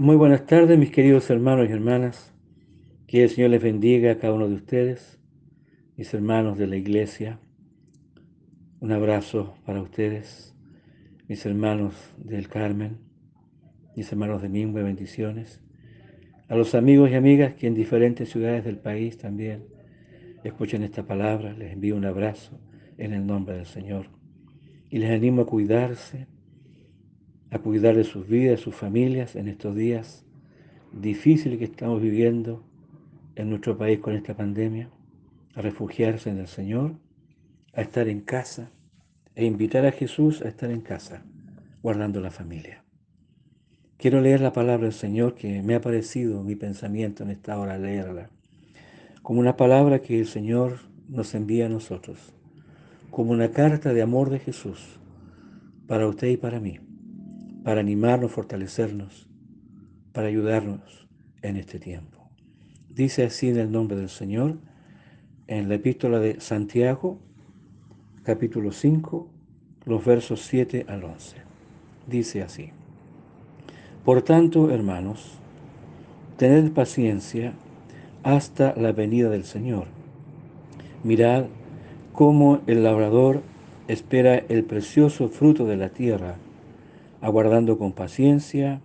Muy buenas tardes, mis queridos hermanos y hermanas. Que el Señor les bendiga a cada uno de ustedes, mis hermanos de la iglesia. Un abrazo para ustedes, mis hermanos del Carmen, mis hermanos de Mimbe, bendiciones. A los amigos y amigas que en diferentes ciudades del país también escuchen esta palabra, les envío un abrazo en el nombre del Señor. Y les animo a cuidarse, a cuidar de sus vidas, sus familias en estos días difíciles que estamos viviendo en nuestro país con esta pandemia, a refugiarse en el Señor, a estar en casa e invitar a Jesús a estar en casa, guardando la familia. Quiero leer la palabra del Señor que me ha parecido mi pensamiento en esta hora leerla, como una palabra que el Señor nos envía a nosotros, como una carta de amor de Jesús para usted y para mí para animarnos, fortalecernos, para ayudarnos en este tiempo. Dice así en el nombre del Señor, en la epístola de Santiago, capítulo 5, los versos 7 al 11. Dice así, Por tanto, hermanos, tened paciencia hasta la venida del Señor. Mirad cómo el labrador espera el precioso fruto de la tierra aguardando con paciencia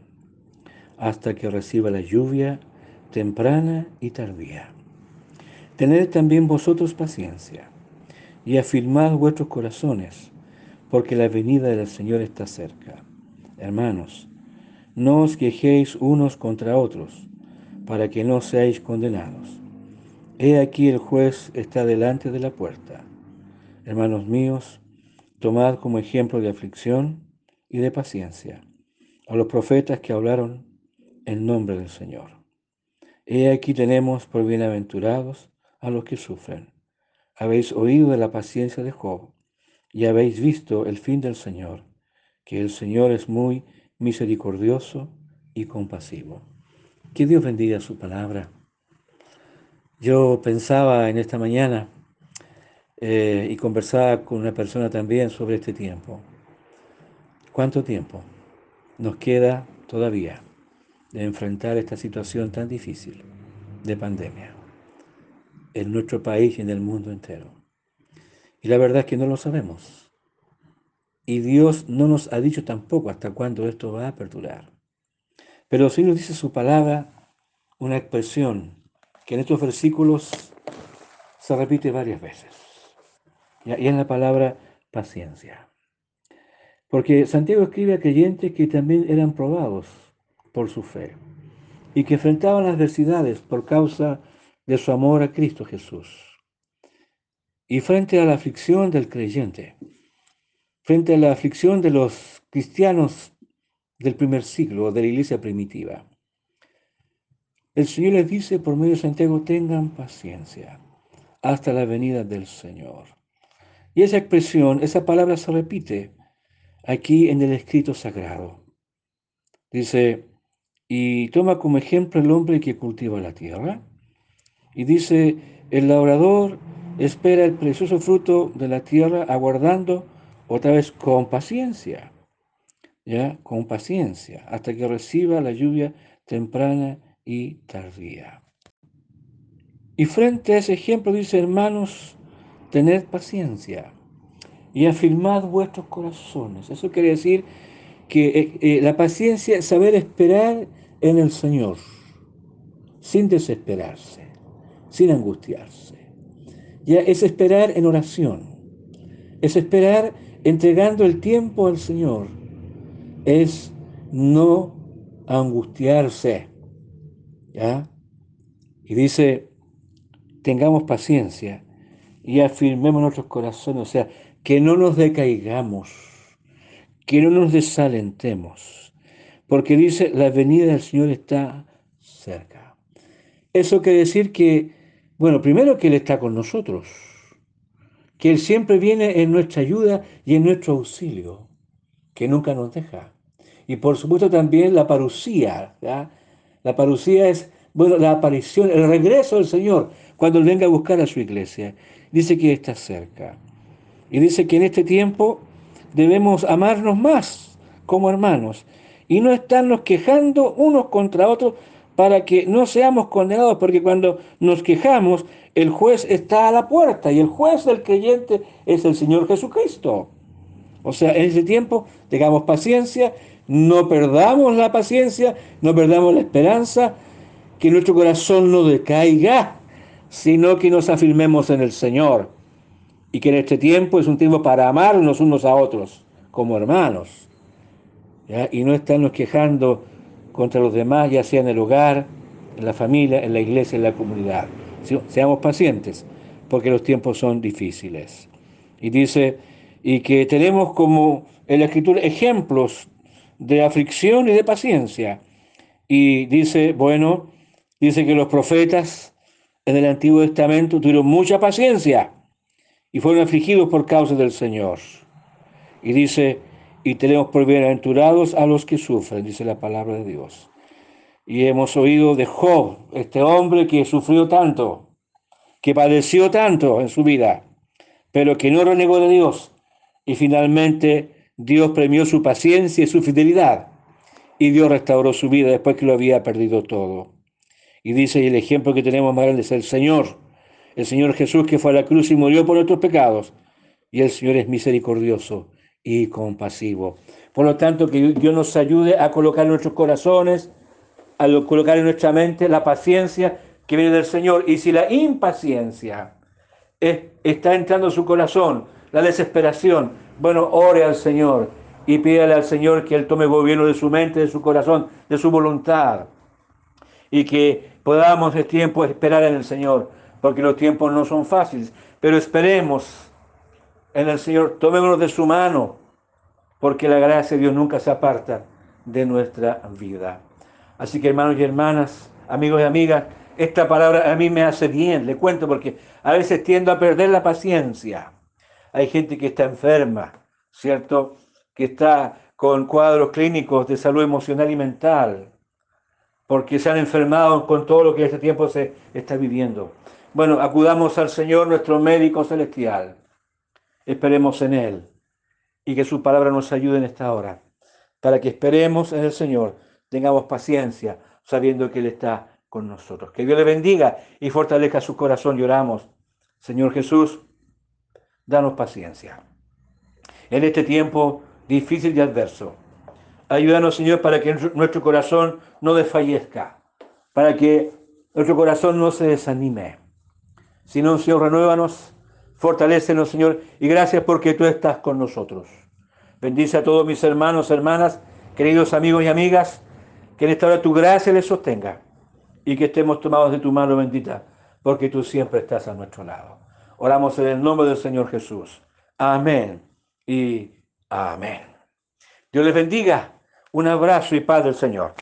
hasta que reciba la lluvia temprana y tardía. Tened también vosotros paciencia y afirmad vuestros corazones, porque la venida del Señor está cerca. Hermanos, no os quejéis unos contra otros, para que no seáis condenados. He aquí el juez está delante de la puerta. Hermanos míos, tomad como ejemplo de aflicción y de paciencia a los profetas que hablaron en nombre del Señor. He aquí tenemos por bienaventurados a los que sufren. Habéis oído de la paciencia de Job y habéis visto el fin del Señor, que el Señor es muy misericordioso y compasivo. Que Dios bendiga su palabra. Yo pensaba en esta mañana eh, y conversaba con una persona también sobre este tiempo. ¿Cuánto tiempo nos queda todavía de enfrentar esta situación tan difícil de pandemia en nuestro país y en el mundo entero? Y la verdad es que no lo sabemos. Y Dios no nos ha dicho tampoco hasta cuándo esto va a perdurar. Pero sí nos dice su palabra una expresión que en estos versículos se repite varias veces. Y en la palabra paciencia. Porque Santiago escribe a creyentes que también eran probados por su fe y que enfrentaban adversidades por causa de su amor a Cristo Jesús. Y frente a la aflicción del creyente, frente a la aflicción de los cristianos del primer siglo, de la iglesia primitiva, el Señor les dice por medio de Santiago, tengan paciencia hasta la venida del Señor. Y esa expresión, esa palabra se repite aquí en el escrito sagrado. Dice, y toma como ejemplo el hombre que cultiva la tierra. Y dice, el labrador espera el precioso fruto de la tierra aguardando otra vez con paciencia, ya, con paciencia, hasta que reciba la lluvia temprana y tardía. Y frente a ese ejemplo dice, hermanos, tened paciencia y afirmad vuestros corazones. Eso quiere decir que eh, eh, la paciencia es saber esperar en el Señor, sin desesperarse, sin angustiarse. Ya es esperar en oración, es esperar entregando el tiempo al Señor, es no angustiarse. ¿Ya? Y dice, tengamos paciencia y afirmemos nuestros corazones, o sea, que no nos decaigamos, que no nos desalentemos, porque dice, la venida del Señor está cerca. Eso quiere decir que, bueno, primero que Él está con nosotros, que Él siempre viene en nuestra ayuda y en nuestro auxilio, que nunca nos deja. Y por supuesto también la parucía. La parucía es, bueno, la aparición, el regreso del Señor, cuando Él venga a buscar a su iglesia. Dice que está cerca. Y dice que en este tiempo debemos amarnos más como hermanos y no estarnos quejando unos contra otros para que no seamos condenados, porque cuando nos quejamos, el juez está a la puerta y el juez del creyente es el Señor Jesucristo. O sea, en ese tiempo tengamos paciencia, no perdamos la paciencia, no perdamos la esperanza, que nuestro corazón no decaiga, sino que nos afirmemos en el Señor. Y que en este tiempo es un tiempo para amarnos unos a otros como hermanos. Y no estarnos quejando contra los demás, ya sea en el hogar, en la familia, en la iglesia, en la comunidad. Seamos pacientes, porque los tiempos son difíciles. Y dice, y que tenemos como en la escritura ejemplos de aflicción y de paciencia. Y dice, bueno, dice que los profetas en el Antiguo Testamento tuvieron mucha paciencia y fueron afligidos por causa del Señor. Y dice, y tenemos por bienaventurados a los que sufren, dice la palabra de Dios. Y hemos oído de Job, este hombre que sufrió tanto, que padeció tanto en su vida, pero que no renegó de Dios. Y finalmente Dios premió su paciencia y su fidelidad. Y Dios restauró su vida después que lo había perdido todo. Y dice, y el ejemplo que tenemos más grande es el Señor, el Señor Jesús que fue a la cruz y murió por nuestros pecados. Y el Señor es misericordioso y compasivo. Por lo tanto, que Dios nos ayude a colocar en nuestros corazones, a colocar en nuestra mente la paciencia que viene del Señor. Y si la impaciencia está entrando en su corazón, la desesperación, bueno, ore al Señor y pídale al Señor que Él tome gobierno de su mente, de su corazón, de su voluntad. Y que podamos este tiempo esperar en el Señor, porque los tiempos no son fáciles, pero esperemos en el Señor, tomémonos de su mano, porque la gracia de Dios nunca se aparta de nuestra vida. Así que hermanos y hermanas, amigos y amigas, esta palabra a mí me hace bien, le cuento, porque a veces tiendo a perder la paciencia. Hay gente que está enferma, ¿cierto? Que está con cuadros clínicos de salud emocional y mental, porque se han enfermado con todo lo que este tiempo se está viviendo. Bueno, acudamos al Señor, nuestro médico celestial esperemos en Él y que su palabra nos ayude en esta hora, para que esperemos en el Señor, tengamos paciencia, sabiendo que Él está con nosotros. Que Dios le bendiga y fortalezca su corazón y oramos. Señor Jesús, danos paciencia. En este tiempo difícil y adverso, ayúdanos, Señor, para que nuestro corazón no desfallezca, para que nuestro corazón no se desanime, sino, Señor, renuévanos Fortalécenos, Señor, y gracias porque tú estás con nosotros. Bendice a todos mis hermanos, hermanas, queridos amigos y amigas, que en esta hora tu gracia les sostenga y que estemos tomados de tu mano bendita, porque tú siempre estás a nuestro lado. Oramos en el nombre del Señor Jesús. Amén y amén. Dios les bendiga. Un abrazo y paz del Señor.